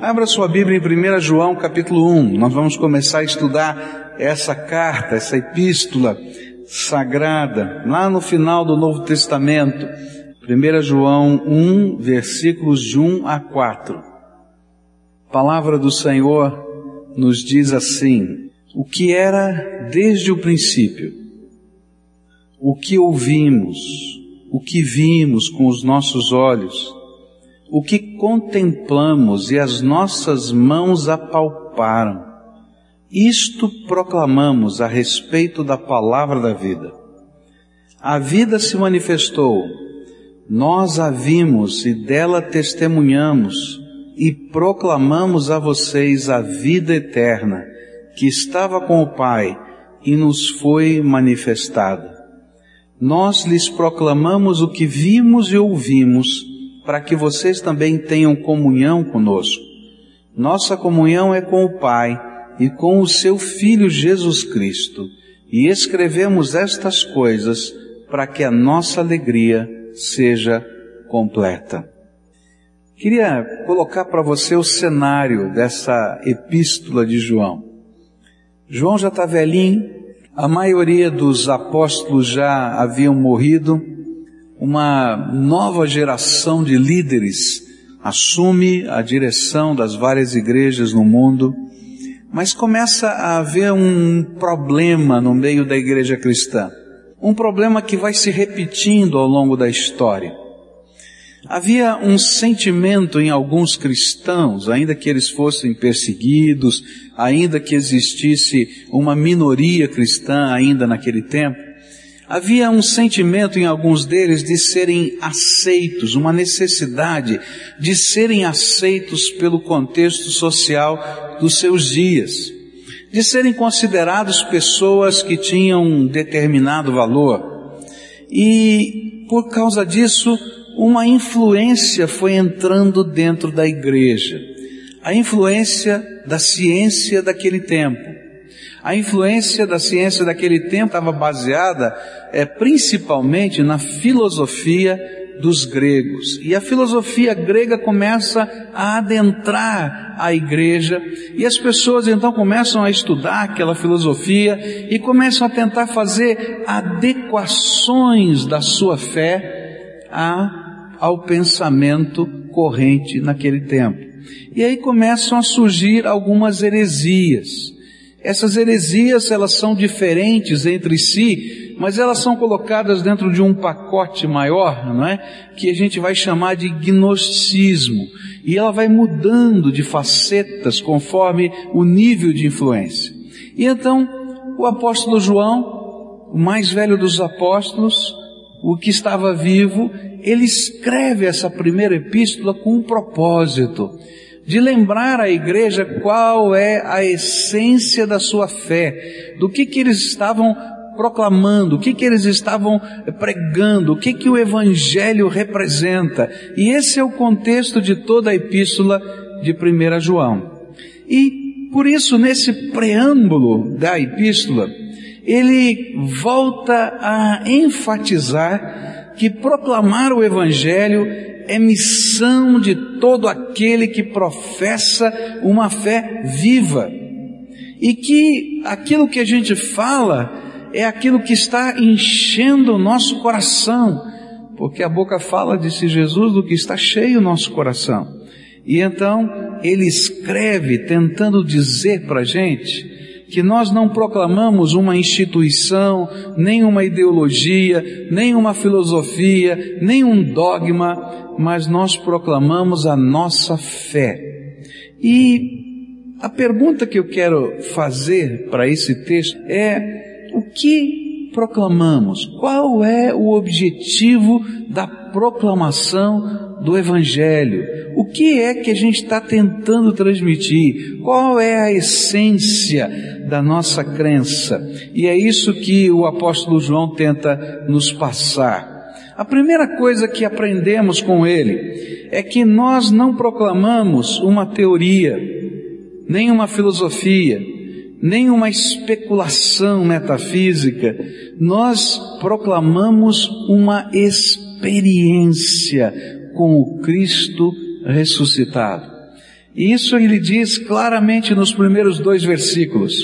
Abra sua Bíblia em 1 João capítulo 1. Nós vamos começar a estudar essa carta, essa epístola sagrada, lá no final do Novo Testamento. 1 João 1, versículos de 1 a 4. A palavra do Senhor nos diz assim: O que era desde o princípio, o que ouvimos, o que vimos com os nossos olhos, o que contemplamos e as nossas mãos apalparam. Isto proclamamos a respeito da palavra da vida. A vida se manifestou, nós a vimos e dela testemunhamos e proclamamos a vocês a vida eterna que estava com o Pai e nos foi manifestada. Nós lhes proclamamos o que vimos e ouvimos para que vocês também tenham comunhão conosco. Nossa comunhão é com o Pai e com o seu Filho Jesus Cristo, e escrevemos estas coisas para que a nossa alegria seja completa. Queria colocar para você o cenário dessa epístola de João. João já está velhinho, a maioria dos apóstolos já haviam morrido, uma nova geração de líderes assume a direção das várias igrejas no mundo, mas começa a haver um problema no meio da igreja cristã. Um problema que vai se repetindo ao longo da história. Havia um sentimento em alguns cristãos, ainda que eles fossem perseguidos, ainda que existisse uma minoria cristã ainda naquele tempo, Havia um sentimento em alguns deles de serem aceitos, uma necessidade de serem aceitos pelo contexto social dos seus dias, de serem considerados pessoas que tinham um determinado valor. E por causa disso, uma influência foi entrando dentro da igreja. A influência da ciência daquele tempo a influência da ciência daquele tempo estava baseada é, principalmente na filosofia dos gregos. E a filosofia grega começa a adentrar a igreja e as pessoas então começam a estudar aquela filosofia e começam a tentar fazer adequações da sua fé a, ao pensamento corrente naquele tempo. E aí começam a surgir algumas heresias. Essas heresias, elas são diferentes entre si, mas elas são colocadas dentro de um pacote maior, não é? Que a gente vai chamar de gnosticismo. E ela vai mudando de facetas conforme o nível de influência. E então, o apóstolo João, o mais velho dos apóstolos, o que estava vivo, ele escreve essa primeira epístola com um propósito de lembrar à igreja qual é a essência da sua fé, do que que eles estavam proclamando, o que que eles estavam pregando, o que que o evangelho representa. E esse é o contexto de toda a epístola de 1 João. E por isso nesse preâmbulo da epístola, ele volta a enfatizar que proclamar o evangelho é missão de todo aquele que professa uma fé viva. E que aquilo que a gente fala é aquilo que está enchendo o nosso coração, porque a boca fala, disse Jesus, do que está cheio o nosso coração. E então ele escreve tentando dizer para a gente que nós não proclamamos uma instituição, nem uma ideologia, nem uma filosofia, nem um dogma, mas nós proclamamos a nossa fé. E a pergunta que eu quero fazer para esse texto é: o que proclamamos? Qual é o objetivo da proclamação do Evangelho. O que é que a gente está tentando transmitir? Qual é a essência da nossa crença? E é isso que o apóstolo João tenta nos passar. A primeira coisa que aprendemos com ele é que nós não proclamamos uma teoria, nem uma filosofia, nem uma especulação metafísica, nós proclamamos uma experiência com o Cristo ressuscitado. E isso ele diz claramente nos primeiros dois versículos.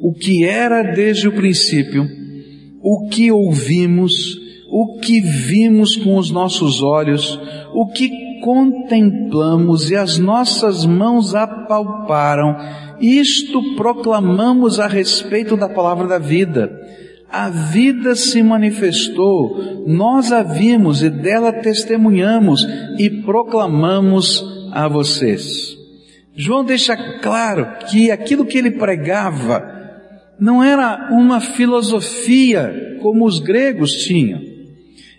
O que era desde o princípio, o que ouvimos, o que vimos com os nossos olhos, o que contemplamos e as nossas mãos apalparam, isto proclamamos a respeito da palavra da vida. A vida se manifestou, nós a vimos e dela testemunhamos e proclamamos a vocês. João deixa claro que aquilo que ele pregava não era uma filosofia como os gregos tinham.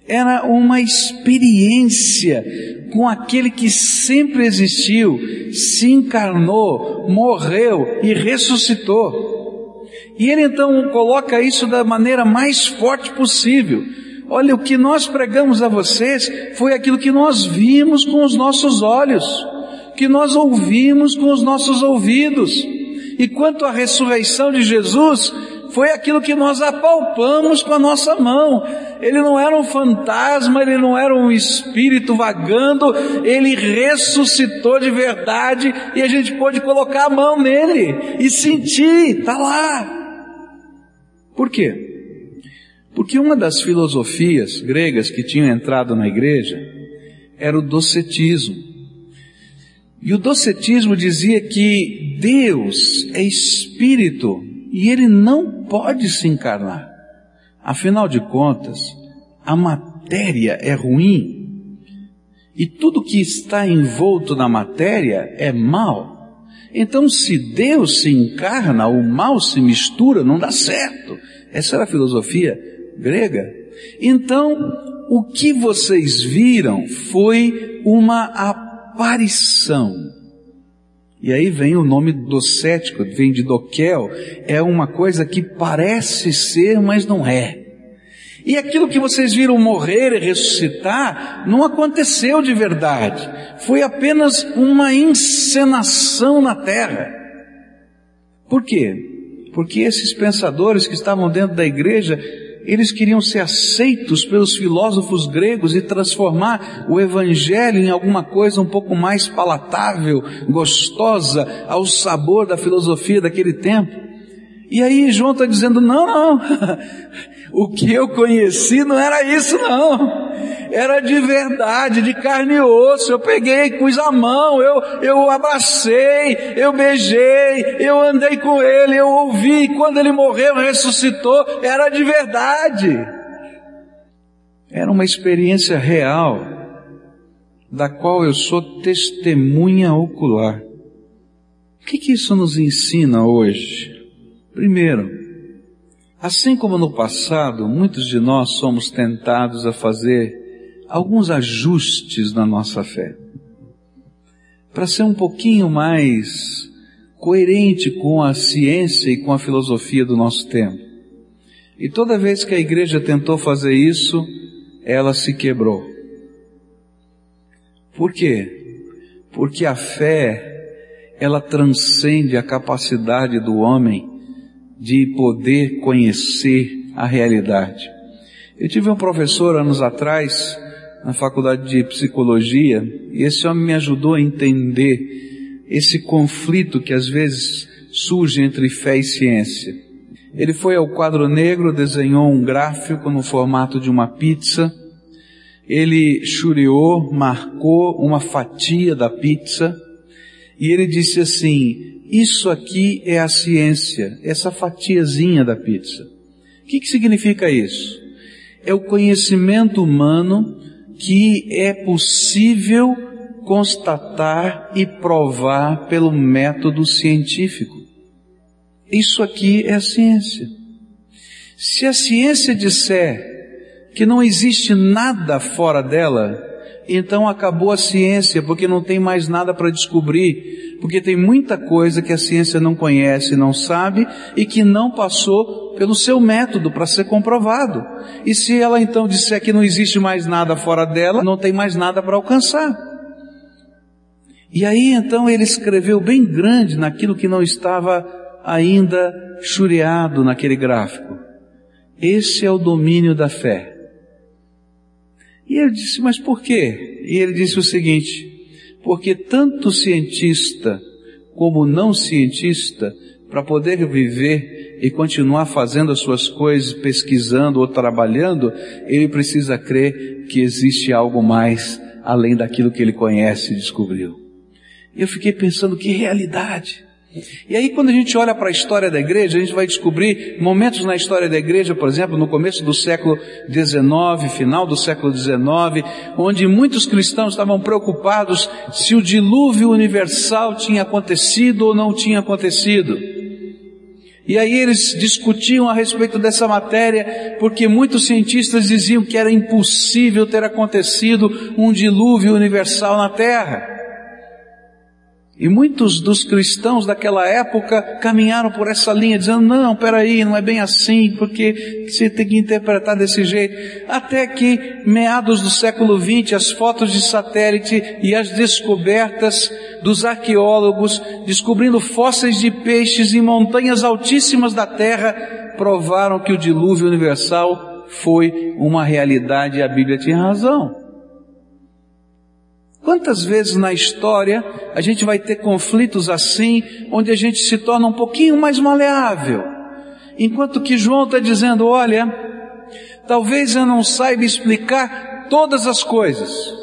Era uma experiência com aquele que sempre existiu, se encarnou, morreu e ressuscitou. E ele então coloca isso da maneira mais forte possível. Olha, o que nós pregamos a vocês foi aquilo que nós vimos com os nossos olhos, que nós ouvimos com os nossos ouvidos. E quanto à ressurreição de Jesus, foi aquilo que nós apalpamos com a nossa mão. Ele não era um fantasma, ele não era um espírito vagando, ele ressuscitou de verdade e a gente pôde colocar a mão nele e sentir, tá lá. Por quê? Porque uma das filosofias gregas que tinham entrado na igreja era o docetismo. E o docetismo dizia que Deus é espírito e ele não pode se encarnar. Afinal de contas, a matéria é ruim e tudo que está envolto na matéria é mal. Então, se Deus se encarna, o mal se mistura, não dá certo. Essa era a filosofia grega. Então, o que vocês viram foi uma aparição e aí vem o nome docético, vem de doquel, é uma coisa que parece ser, mas não é. E aquilo que vocês viram morrer e ressuscitar não aconteceu de verdade. Foi apenas uma encenação na terra. Por quê? Porque esses pensadores que estavam dentro da igreja eles queriam ser aceitos pelos filósofos gregos e transformar o evangelho em alguma coisa um pouco mais palatável, gostosa, ao sabor da filosofia daquele tempo. E aí João está dizendo, não, não, o que eu conheci não era isso não era de verdade, de carne e osso. Eu peguei, pus a mão, eu, eu abracei, eu beijei, eu andei com ele, eu ouvi. Quando ele morreu, ressuscitou, era de verdade. Era uma experiência real, da qual eu sou testemunha ocular. O que, que isso nos ensina hoje? Primeiro, assim como no passado, muitos de nós somos tentados a fazer alguns ajustes na nossa fé. Para ser um pouquinho mais coerente com a ciência e com a filosofia do nosso tempo. E toda vez que a igreja tentou fazer isso, ela se quebrou. Por quê? Porque a fé, ela transcende a capacidade do homem de poder conhecer a realidade. Eu tive um professor anos atrás na faculdade de psicologia, e esse homem me ajudou a entender esse conflito que às vezes surge entre fé e ciência. Ele foi ao quadro negro, desenhou um gráfico no formato de uma pizza, ele chureou, marcou uma fatia da pizza, e ele disse assim, isso aqui é a ciência, essa fatiazinha da pizza. O que, que significa isso? É o conhecimento humano que é possível constatar e provar pelo método científico. Isso aqui é a ciência. Se a ciência disser que não existe nada fora dela, então acabou a ciência, porque não tem mais nada para descobrir, porque tem muita coisa que a ciência não conhece, não sabe e que não passou pelo seu método para ser comprovado. E se ela então disser que não existe mais nada fora dela, não tem mais nada para alcançar. E aí então ele escreveu bem grande naquilo que não estava ainda chureado naquele gráfico. Esse é o domínio da fé. E ele disse, mas por quê? E ele disse o seguinte, porque tanto cientista como não cientista, para poder viver e continuar fazendo as suas coisas, pesquisando ou trabalhando, ele precisa crer que existe algo mais além daquilo que ele conhece e descobriu. Eu fiquei pensando que realidade. E aí quando a gente olha para a história da igreja, a gente vai descobrir momentos na história da igreja, por exemplo, no começo do século XIX, final do século XIX, onde muitos cristãos estavam preocupados se o dilúvio universal tinha acontecido ou não tinha acontecido. E aí eles discutiam a respeito dessa matéria, porque muitos cientistas diziam que era impossível ter acontecido um dilúvio universal na Terra. E muitos dos cristãos daquela época caminharam por essa linha, dizendo, não, peraí, não é bem assim, porque você tem que interpretar desse jeito. Até que, meados do século XX, as fotos de satélite e as descobertas dos arqueólogos, descobrindo fósseis de peixes em montanhas altíssimas da Terra, provaram que o dilúvio universal foi uma realidade e a Bíblia tinha razão. Quantas vezes na história a gente vai ter conflitos assim, onde a gente se torna um pouquinho mais maleável? Enquanto que João está dizendo, olha, talvez eu não saiba explicar todas as coisas.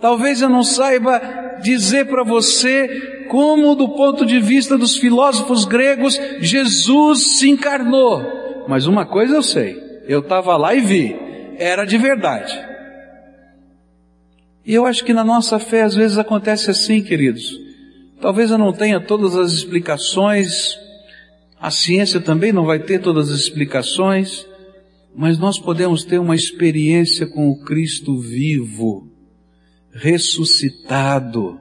Talvez eu não saiba dizer para você como, do ponto de vista dos filósofos gregos, Jesus se encarnou. Mas uma coisa eu sei, eu estava lá e vi, era de verdade. E eu acho que na nossa fé às vezes acontece assim, queridos. Talvez eu não tenha todas as explicações, a ciência também não vai ter todas as explicações, mas nós podemos ter uma experiência com o Cristo vivo, ressuscitado,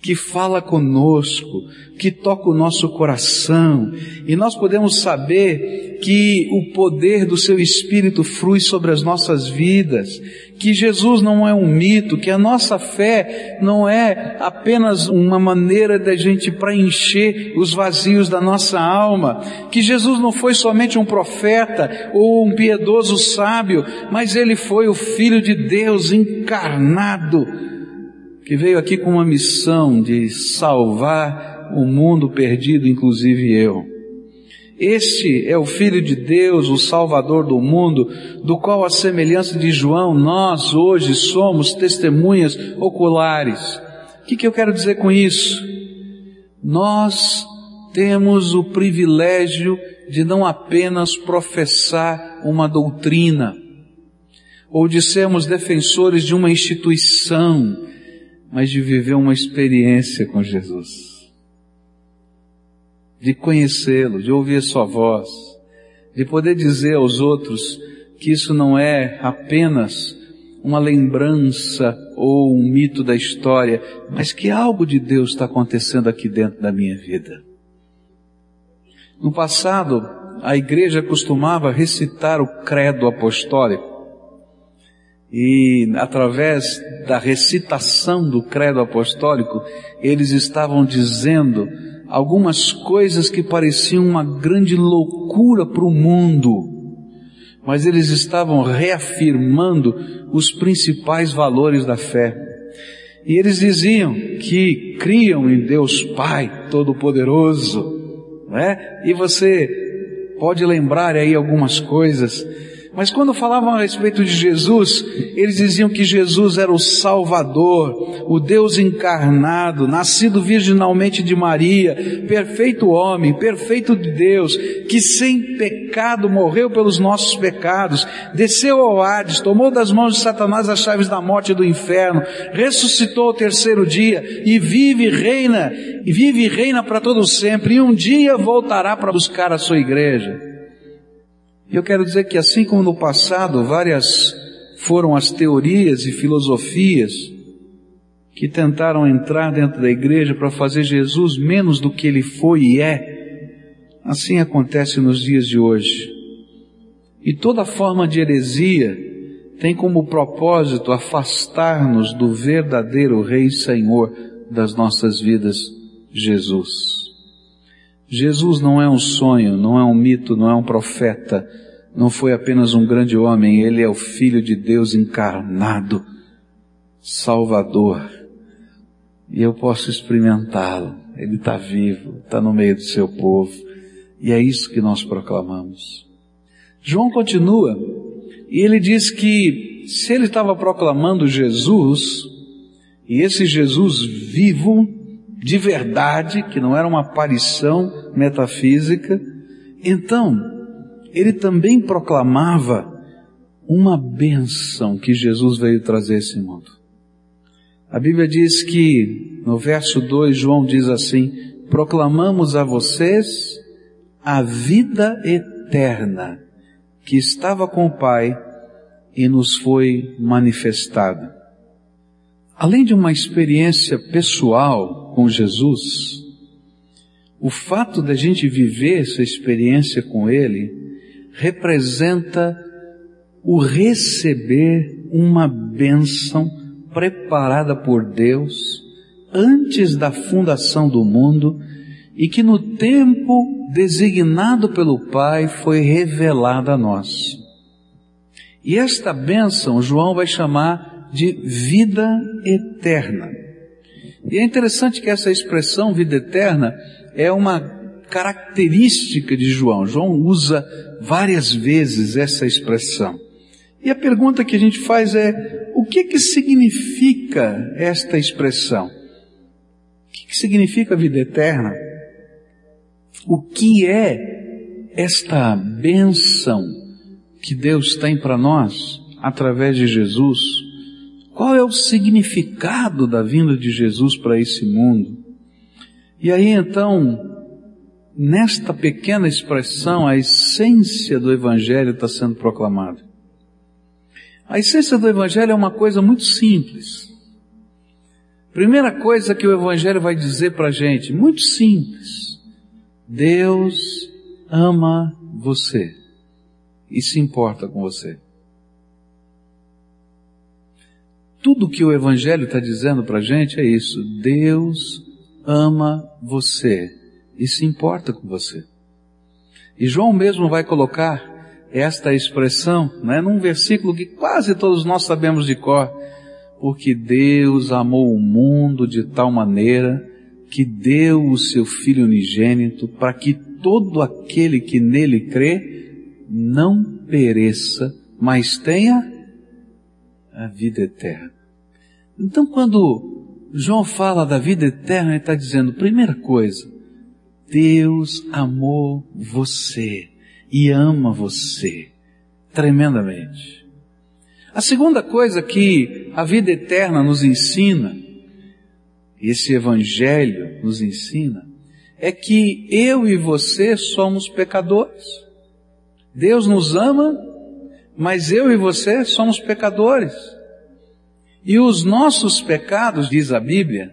que fala conosco, que toca o nosso coração, e nós podemos saber que o poder do seu Espírito flui sobre as nossas vidas, que Jesus não é um mito, que a nossa fé não é apenas uma maneira da gente preencher os vazios da nossa alma, que Jesus não foi somente um profeta ou um piedoso sábio, mas ele foi o Filho de Deus encarnado, que veio aqui com uma missão de salvar o mundo perdido, inclusive eu. Este é o Filho de Deus, o Salvador do mundo, do qual, a semelhança de João, nós hoje somos testemunhas oculares. O que, que eu quero dizer com isso? Nós temos o privilégio de não apenas professar uma doutrina, ou de sermos defensores de uma instituição, mas de viver uma experiência com Jesus, de conhecê-lo, de ouvir sua voz, de poder dizer aos outros que isso não é apenas uma lembrança ou um mito da história, mas que algo de Deus está acontecendo aqui dentro da minha vida. No passado, a igreja costumava recitar o credo apostólico. E através da recitação do credo apostólico, eles estavam dizendo algumas coisas que pareciam uma grande loucura para o mundo, mas eles estavam reafirmando os principais valores da fé. E eles diziam que criam em Deus Pai Todo-Poderoso, né? E você pode lembrar aí algumas coisas mas quando falavam a respeito de Jesus, eles diziam que Jesus era o Salvador, o Deus encarnado, nascido virginalmente de Maria, perfeito homem, perfeito de Deus, que sem pecado morreu pelos nossos pecados, desceu ao Hades, tomou das mãos de Satanás as chaves da morte e do inferno, ressuscitou ao terceiro dia e vive e reina, e vive e reina para todo sempre, e um dia voltará para buscar a sua igreja. E eu quero dizer que assim como no passado várias foram as teorias e filosofias que tentaram entrar dentro da igreja para fazer Jesus menos do que ele foi e é, assim acontece nos dias de hoje. E toda forma de heresia tem como propósito afastar-nos do verdadeiro Rei Senhor das nossas vidas, Jesus. Jesus não é um sonho, não é um mito, não é um profeta, não foi apenas um grande homem, ele é o Filho de Deus encarnado, Salvador. e eu posso experimentá-lo. Ele está vivo, está no meio do seu povo, e é isso que nós proclamamos. João continua, e ele diz que se ele estava proclamando Jesus, e esse Jesus vivo, de verdade, que não era uma aparição metafísica, então ele também proclamava uma bênção que Jesus veio trazer a esse mundo. A Bíblia diz que, no verso 2, João diz assim: Proclamamos a vocês a vida eterna que estava com o Pai e nos foi manifestada. Além de uma experiência pessoal com Jesus, o fato da gente viver essa experiência com Ele representa o receber uma bênção preparada por Deus antes da fundação do mundo e que no tempo designado pelo Pai foi revelada a nós. E esta bênção João vai chamar de vida eterna. E é interessante que essa expressão vida eterna é uma característica de João. João usa várias vezes essa expressão. E a pergunta que a gente faz é, o que que significa esta expressão? O que, que significa vida eterna? O que é esta benção que Deus tem para nós através de Jesus? Qual é o significado da vinda de Jesus para esse mundo? E aí então, nesta pequena expressão, a essência do Evangelho está sendo proclamada. A essência do Evangelho é uma coisa muito simples. Primeira coisa que o Evangelho vai dizer para a gente, muito simples. Deus ama você e se importa com você. Tudo que o Evangelho está dizendo para a gente é isso. Deus ama você e se importa com você. E João mesmo vai colocar esta expressão, né, num versículo que quase todos nós sabemos de cor, porque Deus amou o mundo de tal maneira que deu o seu Filho unigênito para que todo aquele que nele crê não pereça, mas tenha a vida eterna. Então quando João fala da vida eterna, ele está dizendo, primeira coisa, Deus amou você e ama você tremendamente. A segunda coisa que a vida eterna nos ensina, esse evangelho nos ensina, é que eu e você somos pecadores. Deus nos ama, mas eu e você somos pecadores. E os nossos pecados, diz a Bíblia,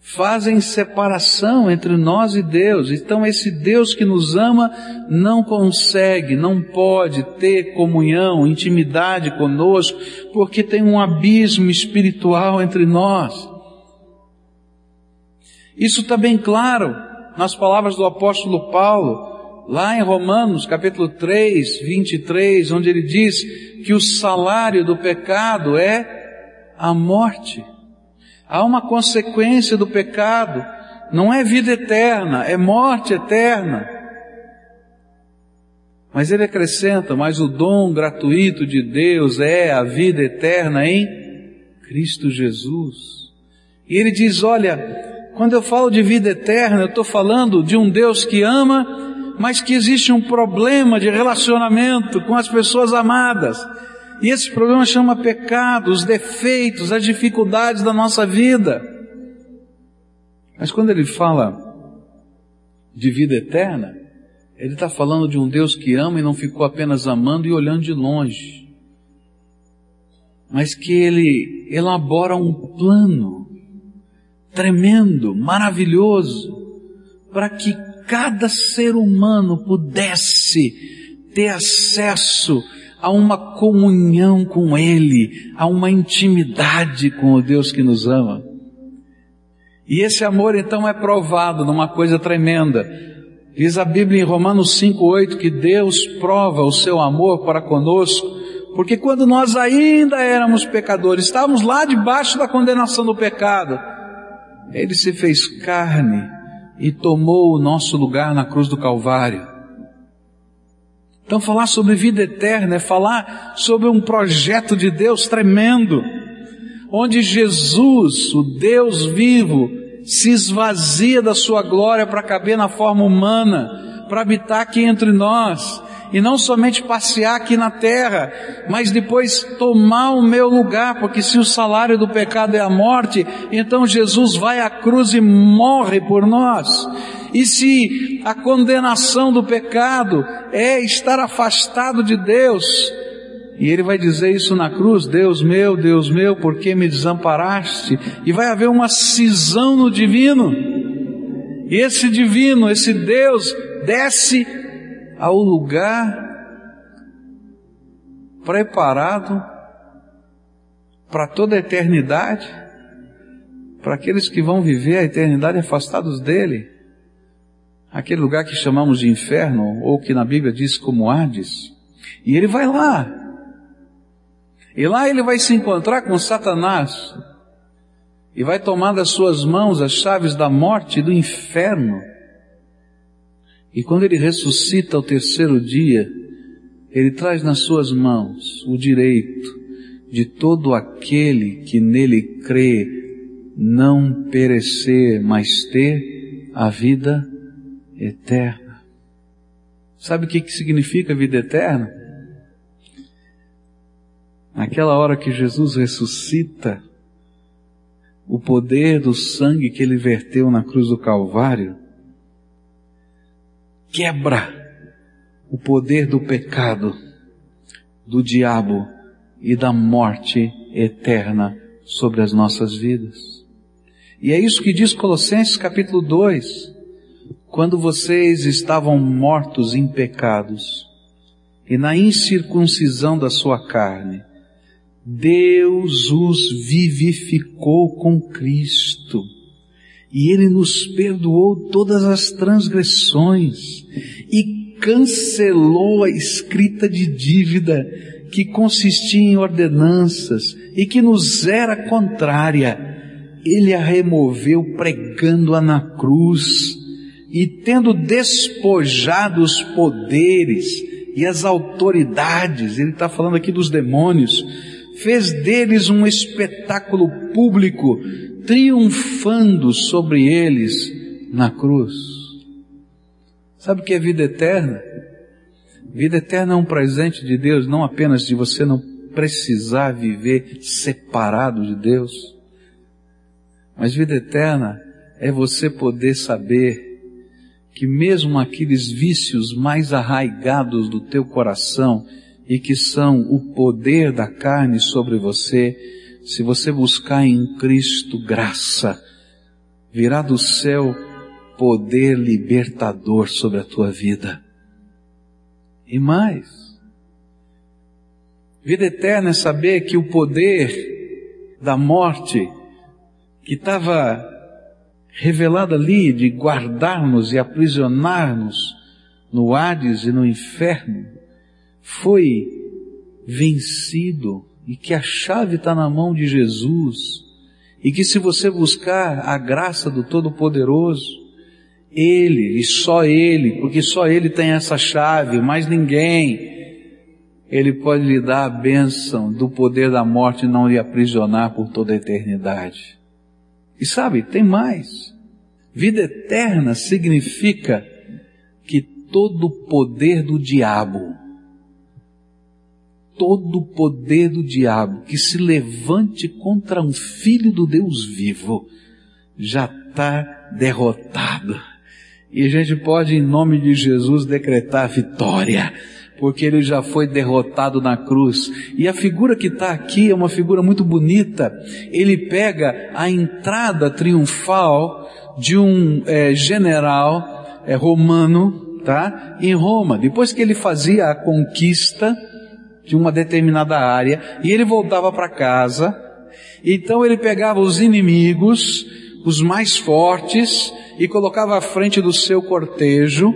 fazem separação entre nós e Deus. Então esse Deus que nos ama não consegue, não pode ter comunhão, intimidade conosco, porque tem um abismo espiritual entre nós. Isso está bem claro nas palavras do apóstolo Paulo, lá em Romanos capítulo 3, 23, onde ele diz que o salário do pecado é a morte. Há uma consequência do pecado. Não é vida eterna, é morte eterna. Mas ele acrescenta, mas o dom gratuito de Deus é a vida eterna em Cristo Jesus. E ele diz, olha, quando eu falo de vida eterna, eu estou falando de um Deus que ama, mas que existe um problema de relacionamento com as pessoas amadas. E esse problema chama pecado, os defeitos, as dificuldades da nossa vida. Mas quando ele fala de vida eterna, ele está falando de um Deus que ama e não ficou apenas amando e olhando de longe, mas que ele elabora um plano tremendo, maravilhoso, para que cada ser humano pudesse ter acesso a uma comunhão com Ele, a uma intimidade com o Deus que nos ama. E esse amor então é provado numa coisa tremenda. Diz a Bíblia em Romanos 5,8 que Deus prova o seu amor para conosco, porque quando nós ainda éramos pecadores, estávamos lá debaixo da condenação do pecado, ele se fez carne e tomou o nosso lugar na cruz do Calvário. Então, falar sobre vida eterna é falar sobre um projeto de Deus tremendo, onde Jesus, o Deus vivo, se esvazia da sua glória para caber na forma humana, para habitar aqui entre nós, e não somente passear aqui na terra, mas depois tomar o meu lugar, porque se o salário do pecado é a morte, então Jesus vai à cruz e morre por nós. E se a condenação do pecado é estar afastado de Deus, e ele vai dizer isso na cruz, Deus meu, Deus meu, por que me desamparaste? E vai haver uma cisão no divino. E esse divino, esse Deus, desce ao lugar preparado para toda a eternidade, para aqueles que vão viver a eternidade afastados dele, aquele lugar que chamamos de inferno, ou que na Bíblia diz como Hades, e ele vai lá, e lá ele vai se encontrar com Satanás, e vai tomar das suas mãos as chaves da morte e do inferno, e quando ele ressuscita ao terceiro dia, ele traz nas suas mãos o direito de todo aquele que nele crê não perecer, mas ter a vida eterna. Sabe o que, significa vida eterna? Naquela hora que Jesus ressuscita, o poder do sangue que ele verteu na cruz do Calvário quebra o poder do pecado, do diabo e da morte eterna sobre as nossas vidas. E é isso que diz Colossenses capítulo 2. Quando vocês estavam mortos em pecados e na incircuncisão da sua carne, Deus os vivificou com Cristo e ele nos perdoou todas as transgressões e cancelou a escrita de dívida que consistia em ordenanças e que nos era contrária. Ele a removeu pregando-a na cruz e tendo despojado os poderes e as autoridades, ele está falando aqui dos demônios, fez deles um espetáculo público, triunfando sobre eles na cruz. Sabe o que é vida eterna? Vida eterna é um presente de Deus, não apenas de você não precisar viver separado de Deus, mas vida eterna é você poder saber que mesmo aqueles vícios mais arraigados do teu coração e que são o poder da carne sobre você, se você buscar em Cristo graça, virá do céu poder libertador sobre a tua vida. E mais, vida eterna é saber que o poder da morte que estava revelado ali de guardar-nos e aprisionar-nos no Hades e no inferno, foi vencido e que a chave está na mão de Jesus e que se você buscar a graça do Todo-Poderoso, Ele e só Ele, porque só Ele tem essa chave, mais ninguém, Ele pode lhe dar a bênção do poder da morte e não lhe aprisionar por toda a eternidade. E sabe, tem mais. Vida eterna significa que todo o poder do diabo todo o poder do diabo que se levante contra um filho do Deus vivo já está derrotado. E a gente pode, em nome de Jesus, decretar vitória, porque ele já foi derrotado na cruz. E a figura que está aqui é uma figura muito bonita. Ele pega a entrada triunfal de um é, general é, romano, tá? Em Roma. Depois que ele fazia a conquista, de uma determinada área e ele voltava para casa. Então ele pegava os inimigos, os mais fortes, e colocava à frente do seu cortejo,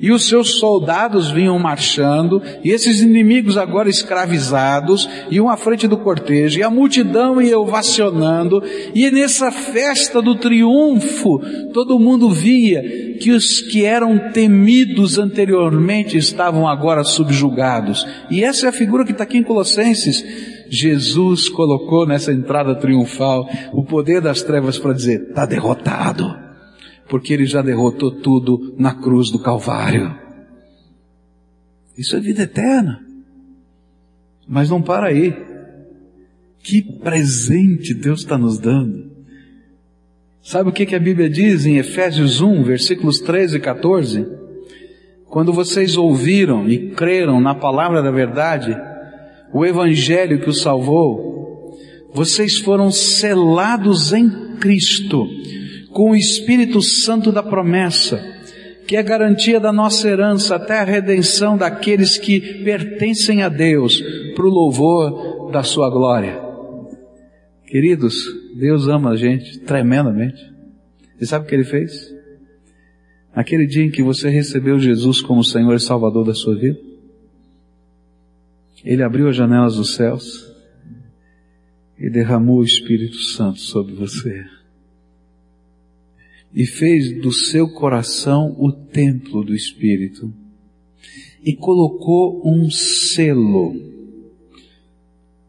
e os seus soldados vinham marchando, e esses inimigos agora escravizados, iam à frente do cortejo, e a multidão ia ovacionando, e nessa festa do triunfo, todo mundo via que os que eram temidos anteriormente estavam agora subjugados. E essa é a figura que está aqui em Colossenses. Jesus colocou nessa entrada triunfal o poder das trevas para dizer, está derrotado porque ele já derrotou tudo na cruz do Calvário. Isso é vida eterna. Mas não para aí. Que presente Deus está nos dando. Sabe o que, que a Bíblia diz em Efésios 1, versículos 13 e 14? Quando vocês ouviram e creram na palavra da verdade, o Evangelho que os salvou, vocês foram selados em Cristo com o Espírito Santo da promessa, que é garantia da nossa herança até a redenção daqueles que pertencem a Deus, para o louvor da sua glória. Queridos, Deus ama a gente tremendamente. E sabe o que Ele fez? Aquele dia em que você recebeu Jesus como Senhor e Salvador da sua vida, Ele abriu as janelas dos céus e derramou o Espírito Santo sobre você e fez do seu coração o templo do Espírito e colocou um selo.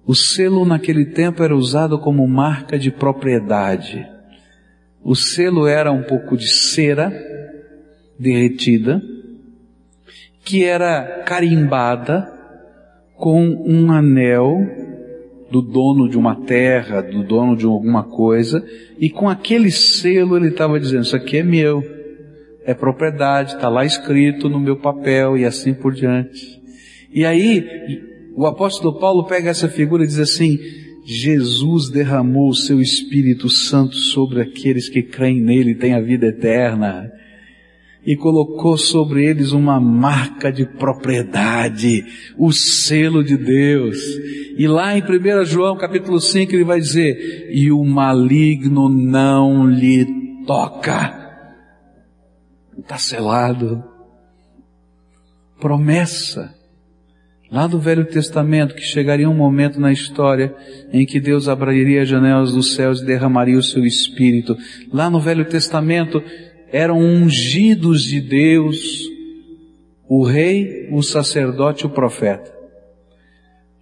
O selo naquele tempo era usado como marca de propriedade. O selo era um pouco de cera derretida, que era carimbada com um anel do dono de uma terra, do dono de alguma coisa, e com aquele selo ele estava dizendo: Isso aqui é meu, é propriedade, está lá escrito no meu papel e assim por diante. E aí, o apóstolo Paulo pega essa figura e diz assim: Jesus derramou o seu Espírito Santo sobre aqueles que creem nele e têm a vida eterna e colocou sobre eles uma marca de propriedade, o selo de Deus. E lá em 1 João capítulo 5 ele vai dizer, e o maligno não lhe toca. Está selado. Promessa. Lá do Velho Testamento, que chegaria um momento na história em que Deus abriria as janelas dos céus e derramaria o seu Espírito. Lá no Velho Testamento, eram ungidos de Deus, o rei, o sacerdote, o profeta.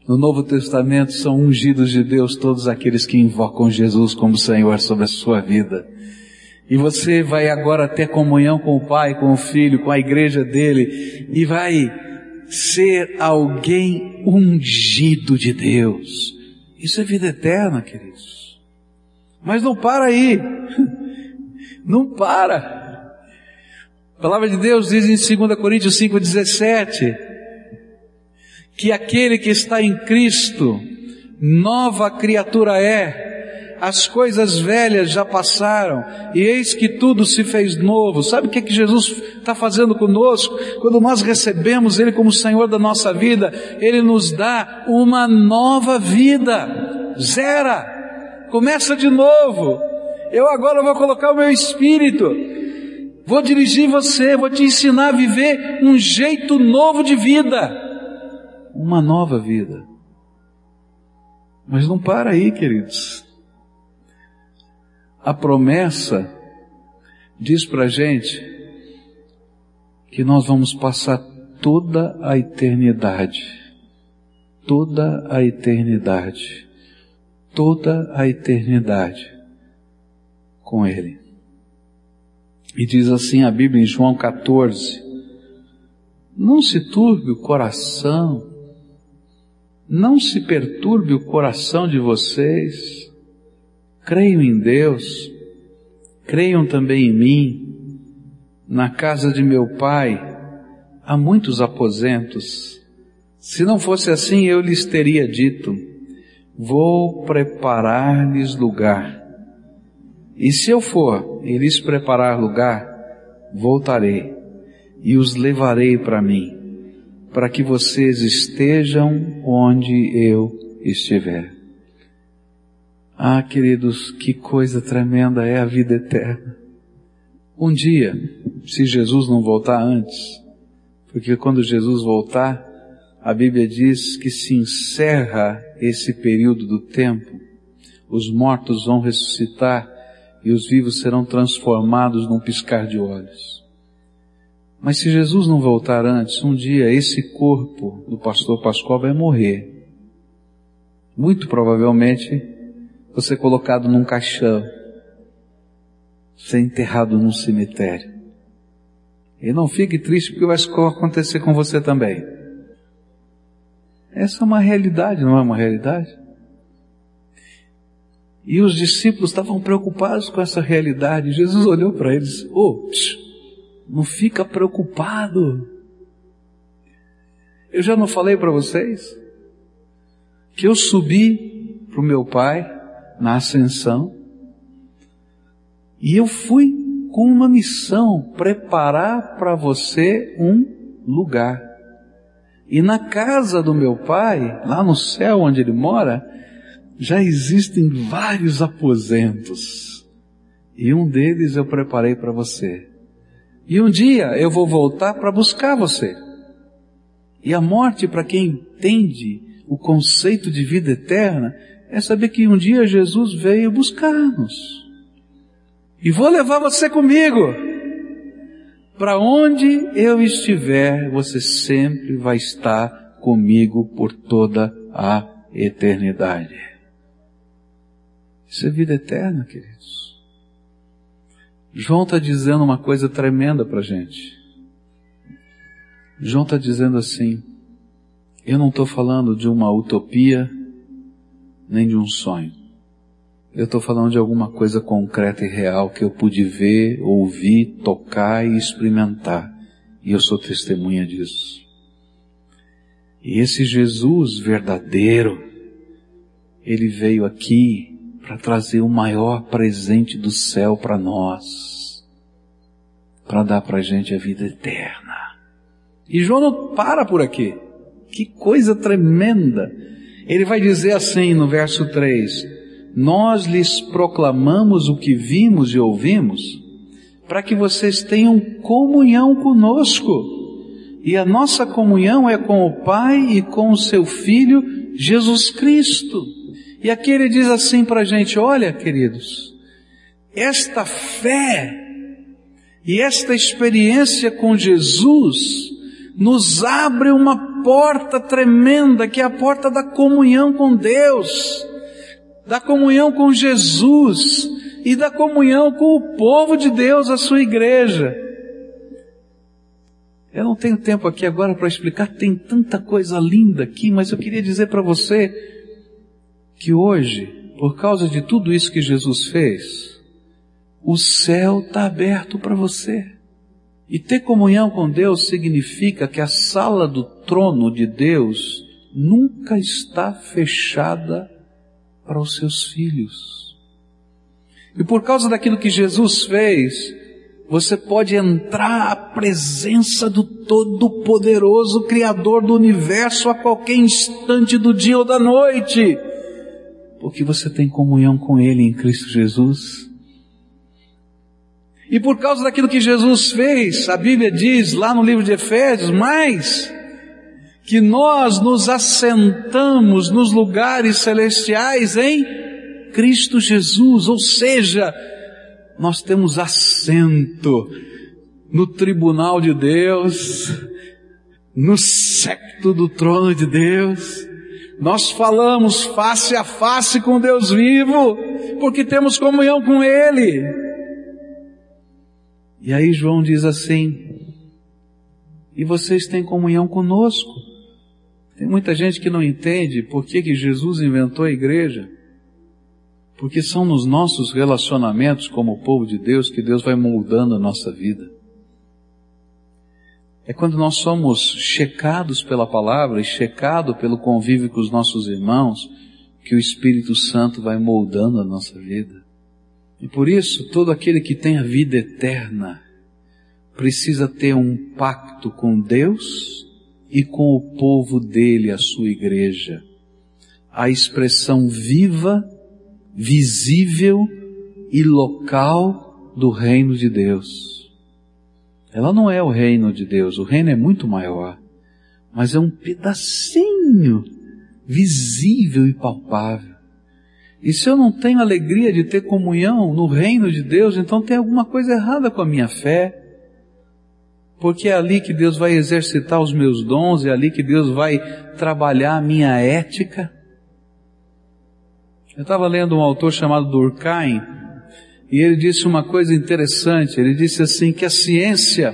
No Novo Testamento são ungidos de Deus todos aqueles que invocam Jesus como Senhor sobre a sua vida. E você vai agora ter comunhão com o Pai, com o Filho, com a igreja dele, e vai ser alguém ungido de Deus. Isso é vida eterna, queridos. Mas não para aí. Não para. A palavra de Deus diz em 2 Coríntios 5,17 que aquele que está em Cristo, nova criatura é, as coisas velhas já passaram, e eis que tudo se fez novo. Sabe o que, é que Jesus está fazendo conosco? Quando nós recebemos Ele como Senhor da nossa vida, Ele nos dá uma nova vida. Zera. Começa de novo. Eu agora vou colocar o meu espírito. Vou dirigir você, vou te ensinar a viver um jeito novo de vida. Uma nova vida. Mas não para aí, queridos. A promessa diz pra gente que nós vamos passar toda a eternidade, toda a eternidade, toda a eternidade com Ele. E diz assim a Bíblia em João 14: Não se turbe o coração, não se perturbe o coração de vocês, creiam em Deus, creiam também em mim. Na casa de meu pai há muitos aposentos. Se não fosse assim, eu lhes teria dito: Vou preparar-lhes lugar. E se eu for e lhes preparar lugar, voltarei e os levarei para mim, para que vocês estejam onde eu estiver. Ah, queridos, que coisa tremenda é a vida eterna. Um dia, se Jesus não voltar antes, Porque quando Jesus voltar, a Bíblia diz que se encerra esse período do tempo, os mortos vão ressuscitar e os vivos serão transformados num piscar de olhos. Mas se Jesus não voltar antes, um dia esse corpo do pastor Pascoal vai morrer. Muito provavelmente você colocado num caixão, ser enterrado num cemitério. E não fique triste porque vai acontecer com você também. Essa é uma realidade, não é uma realidade? E os discípulos estavam preocupados com essa realidade. Jesus olhou para eles, oh, não fica preocupado. Eu já não falei para vocês que eu subi para o meu pai na ascensão e eu fui com uma missão, preparar para você um lugar. E na casa do meu pai, lá no céu onde ele mora, já existem vários aposentos. E um deles eu preparei para você. E um dia eu vou voltar para buscar você. E a morte, para quem entende o conceito de vida eterna, é saber que um dia Jesus veio buscar-nos. E vou levar você comigo. Para onde eu estiver, você sempre vai estar comigo por toda a eternidade. Isso é vida eterna, queridos. João está dizendo uma coisa tremenda para a gente. João está dizendo assim: eu não estou falando de uma utopia, nem de um sonho. Eu estou falando de alguma coisa concreta e real que eu pude ver, ouvir, tocar e experimentar. E eu sou testemunha disso. E esse Jesus verdadeiro, ele veio aqui para trazer o maior presente do céu para nós, para dar para a gente a vida eterna. E João não para por aqui. Que coisa tremenda! Ele vai dizer assim no verso 3: Nós lhes proclamamos o que vimos e ouvimos, para que vocês tenham comunhão conosco. E a nossa comunhão é com o Pai e com o seu Filho Jesus Cristo. E aqui ele diz assim para a gente: olha, queridos, esta fé e esta experiência com Jesus nos abre uma porta tremenda, que é a porta da comunhão com Deus, da comunhão com Jesus e da comunhão com o povo de Deus, a sua igreja. Eu não tenho tempo aqui agora para explicar, tem tanta coisa linda aqui, mas eu queria dizer para você que hoje, por causa de tudo isso que Jesus fez, o céu está aberto para você. E ter comunhão com Deus significa que a sala do trono de Deus nunca está fechada para os seus filhos. E por causa daquilo que Jesus fez, você pode entrar à presença do Todo-Poderoso Criador do universo a qualquer instante do dia ou da noite porque você tem comunhão com Ele em Cristo Jesus. E por causa daquilo que Jesus fez, a Bíblia diz lá no livro de Efésios, mais que nós nos assentamos nos lugares celestiais em Cristo Jesus, ou seja, nós temos assento no tribunal de Deus, no secto do trono de Deus, nós falamos face a face com Deus vivo, porque temos comunhão com Ele. E aí João diz assim, e vocês têm comunhão conosco. Tem muita gente que não entende por que, que Jesus inventou a igreja. Porque são nos nossos relacionamentos como povo de Deus que Deus vai moldando a nossa vida. É quando nós somos checados pela palavra e checado pelo convívio com os nossos irmãos que o Espírito Santo vai moldando a nossa vida. E por isso, todo aquele que tem a vida eterna precisa ter um pacto com Deus e com o povo dele, a sua igreja. A expressão viva, visível e local do reino de Deus. Ela não é o reino de Deus, o reino é muito maior, mas é um pedacinho visível e palpável. E se eu não tenho alegria de ter comunhão no reino de Deus, então tem alguma coisa errada com a minha fé. Porque é ali que Deus vai exercitar os meus dons, é ali que Deus vai trabalhar a minha ética. Eu estava lendo um autor chamado Durkheim, e ele disse uma coisa interessante. Ele disse assim que a ciência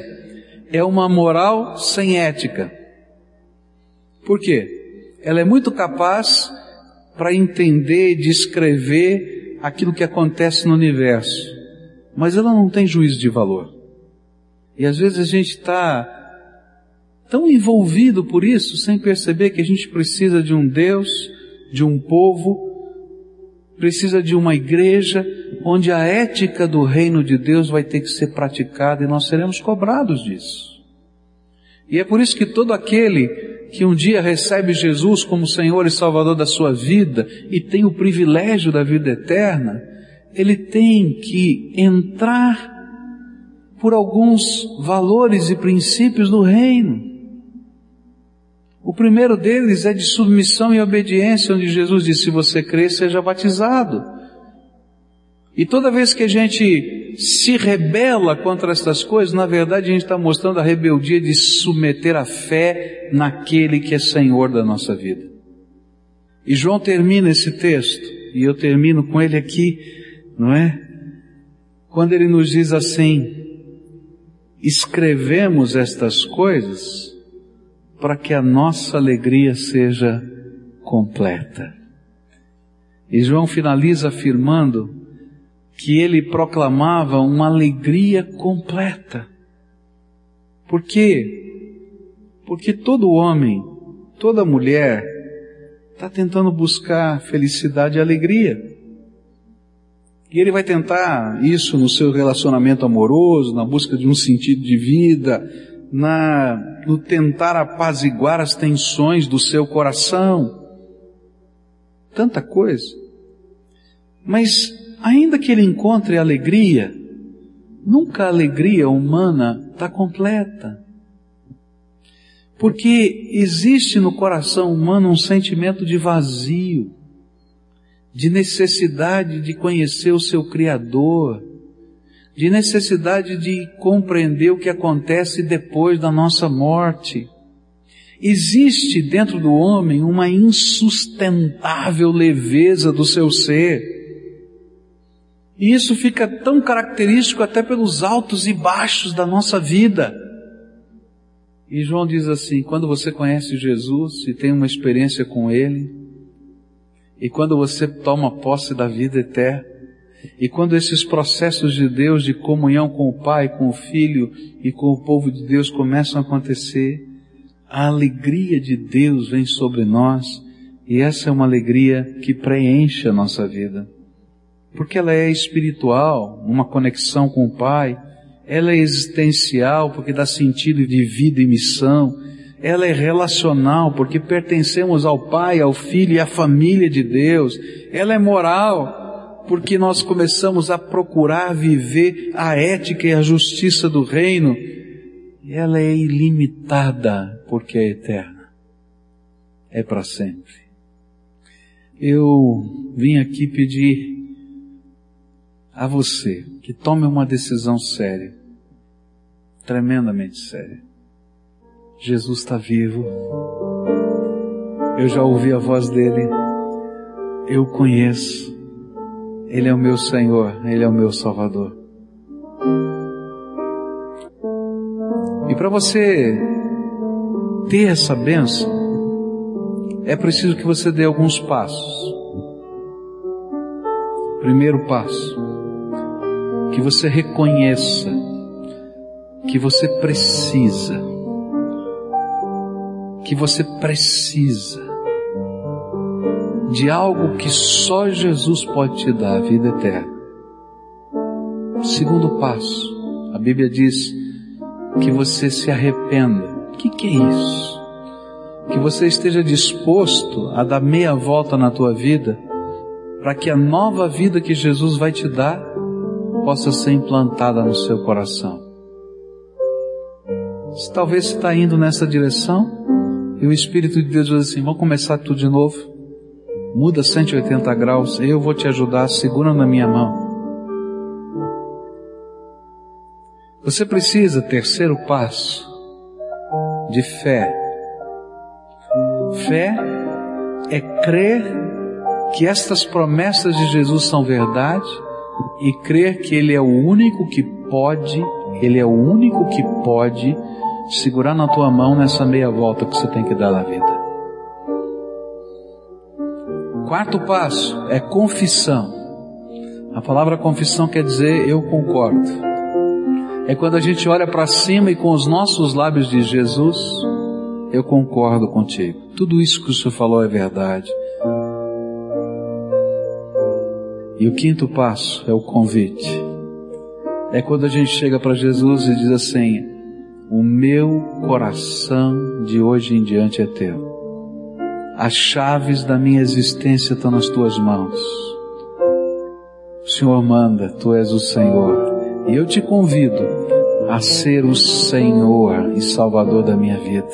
é uma moral sem ética. Por quê? Ela é muito capaz para entender e descrever aquilo que acontece no universo, mas ela não tem juízo de valor. E às vezes a gente está tão envolvido por isso, sem perceber que a gente precisa de um Deus, de um povo, precisa de uma igreja onde a ética do reino de Deus vai ter que ser praticada e nós seremos cobrados disso. E é por isso que todo aquele que um dia recebe Jesus como Senhor e Salvador da sua vida e tem o privilégio da vida eterna, ele tem que entrar por alguns valores e princípios do reino. O primeiro deles é de submissão e obediência, onde Jesus disse: se você crer, seja batizado. E toda vez que a gente se rebela contra estas coisas, na verdade a gente está mostrando a rebeldia de submeter a fé naquele que é Senhor da nossa vida. E João termina esse texto, e eu termino com ele aqui, não é? Quando ele nos diz assim, escrevemos estas coisas para que a nossa alegria seja completa. E João finaliza afirmando que ele proclamava uma alegria completa. Por quê? Porque todo homem, toda mulher está tentando buscar felicidade e alegria. E ele vai tentar isso no seu relacionamento amoroso, na busca de um sentido de vida, na, no tentar apaziguar as tensões do seu coração. Tanta coisa. Mas, ainda que ele encontre alegria, nunca a alegria humana está completa. Porque existe no coração humano um sentimento de vazio de necessidade de conhecer o seu Criador, de necessidade de compreender o que acontece depois da nossa morte. Existe dentro do homem uma insustentável leveza do seu ser. E isso fica tão característico até pelos altos e baixos da nossa vida. E João diz assim: quando você conhece Jesus e tem uma experiência com Ele, e quando você toma posse da vida eterna, e quando esses processos de Deus de comunhão com o Pai, com o Filho e com o povo de Deus começam a acontecer, a alegria de Deus vem sobre nós e essa é uma alegria que preenche a nossa vida. Porque ela é espiritual, uma conexão com o Pai, ela é existencial porque dá sentido de vida e missão, ela é relacional, porque pertencemos ao Pai, ao Filho e à família de Deus. Ela é moral, porque nós começamos a procurar viver a ética e a justiça do reino. E ela é ilimitada, porque é eterna. É para sempre. Eu vim aqui pedir a você que tome uma decisão séria, tremendamente séria Jesus está vivo. Eu já ouvi a voz dele. Eu conheço. Ele é o meu Senhor. Ele é o meu Salvador. E para você ter essa bênção, é preciso que você dê alguns passos. Primeiro passo, que você reconheça que você precisa que você precisa de algo que só Jesus pode te dar, a vida eterna. Segundo passo, a Bíblia diz que você se arrependa. O que, que é isso? Que você esteja disposto a dar meia volta na tua vida para que a nova vida que Jesus vai te dar possa ser implantada no seu coração. Se talvez você está indo nessa direção, e o Espírito de Deus diz assim: vamos começar tudo de novo. Muda 180 graus, eu vou te ajudar, segura na minha mão. Você precisa, terceiro passo, de fé. Fé é crer que estas promessas de Jesus são verdade e crer que Ele é o único que pode, Ele é o único que pode segurar na tua mão nessa meia volta que você tem que dar na vida. Quarto passo é confissão. A palavra confissão quer dizer eu concordo é quando a gente olha para cima e com os nossos lábios diz: Jesus, eu concordo contigo. Tudo isso que o Senhor falou é verdade. E o quinto passo é o convite. É quando a gente chega para Jesus e diz assim: O meu coração de hoje em diante é teu. As chaves da minha existência estão nas tuas mãos. O Senhor manda, tu és o Senhor. E eu te convido a ser o Senhor e Salvador da minha vida.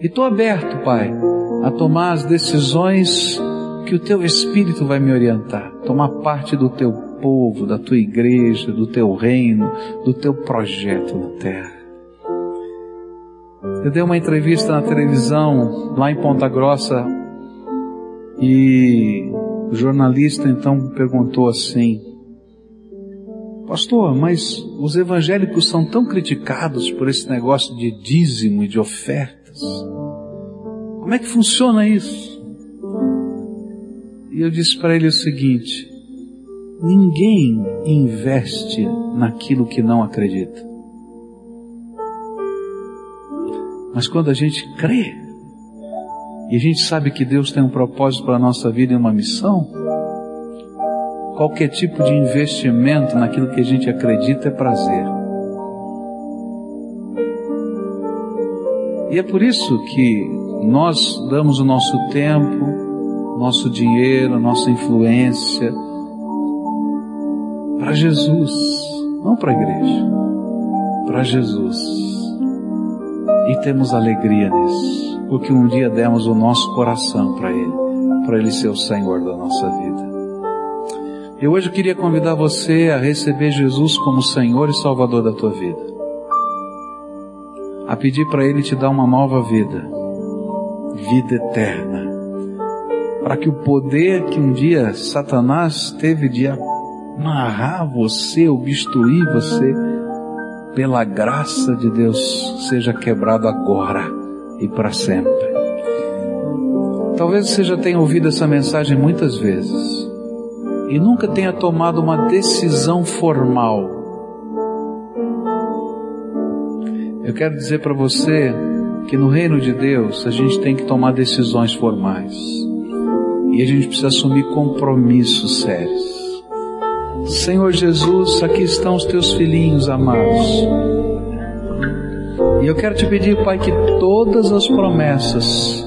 E estou aberto, Pai, a tomar as decisões que o Teu Espírito vai me orientar. Tomar parte do Teu povo, da Tua igreja, do Teu reino, do Teu projeto na terra. Eu dei uma entrevista na televisão lá em Ponta Grossa e o jornalista então perguntou assim: Pastor, mas os evangélicos são tão criticados por esse negócio de dízimo e de ofertas. Como é que funciona isso? E eu disse para ele o seguinte: ninguém investe naquilo que não acredita. Mas quando a gente crê, e a gente sabe que Deus tem um propósito para a nossa vida e uma missão, Qualquer tipo de investimento naquilo que a gente acredita é prazer. E é por isso que nós damos o nosso tempo, nosso dinheiro, nossa influência para Jesus, não para a igreja, para Jesus. E temos alegria nisso, porque um dia demos o nosso coração para Ele, para Ele ser o Senhor da nossa vida. Eu hoje queria convidar você a receber Jesus como Senhor e Salvador da tua vida. A pedir para Ele te dar uma nova vida, vida eterna. Para que o poder que um dia Satanás teve de amarrar você, obstruir você, pela graça de Deus, seja quebrado agora e para sempre. Talvez você já tenha ouvido essa mensagem muitas vezes e nunca tenha tomado uma decisão formal. Eu quero dizer para você que no reino de Deus a gente tem que tomar decisões formais e a gente precisa assumir compromissos sérios. Senhor Jesus, aqui estão os teus filhinhos amados. E eu quero te pedir, Pai, que todas as promessas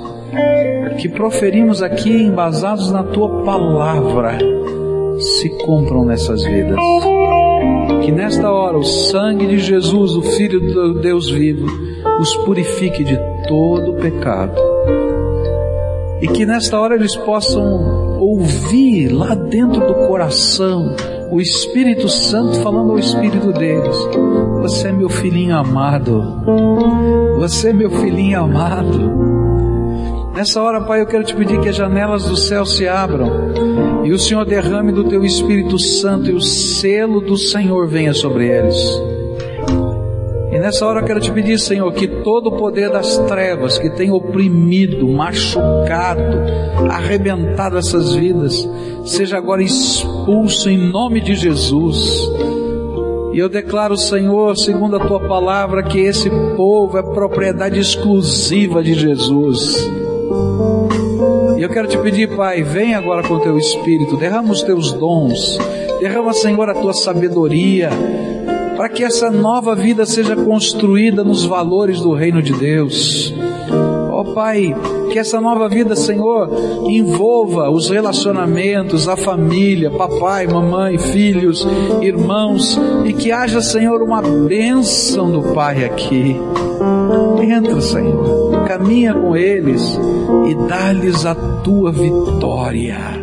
que proferimos aqui, embasados na tua palavra, se cumpram nessas vidas. Que nesta hora o sangue de Jesus, o Filho do Deus vivo, os purifique de todo pecado. E que nesta hora eles possam ouvir lá dentro do coração o Espírito Santo falando ao Espírito deles: Você é meu filhinho amado. Você é meu filhinho amado. Nessa hora, Pai, eu quero te pedir que as janelas do céu se abram e o Senhor derrame do teu Espírito Santo e o selo do Senhor venha sobre eles. Nessa hora eu quero te pedir, Senhor, que todo o poder das trevas que tem oprimido, machucado, arrebentado essas vidas, seja agora expulso em nome de Jesus. E eu declaro, Senhor, segundo a tua palavra, que esse povo é propriedade exclusiva de Jesus. E eu quero te pedir, Pai, vem agora com o teu Espírito, derrama os teus dons, derrama, Senhor, a tua sabedoria, para que essa nova vida seja construída nos valores do reino de Deus. Ó oh, Pai, que essa nova vida, Senhor, envolva os relacionamentos, a família, papai, mamãe, filhos, irmãos, e que haja, Senhor, uma bênção do Pai aqui Entra, Senhor, caminha com eles e dá-lhes a tua vitória.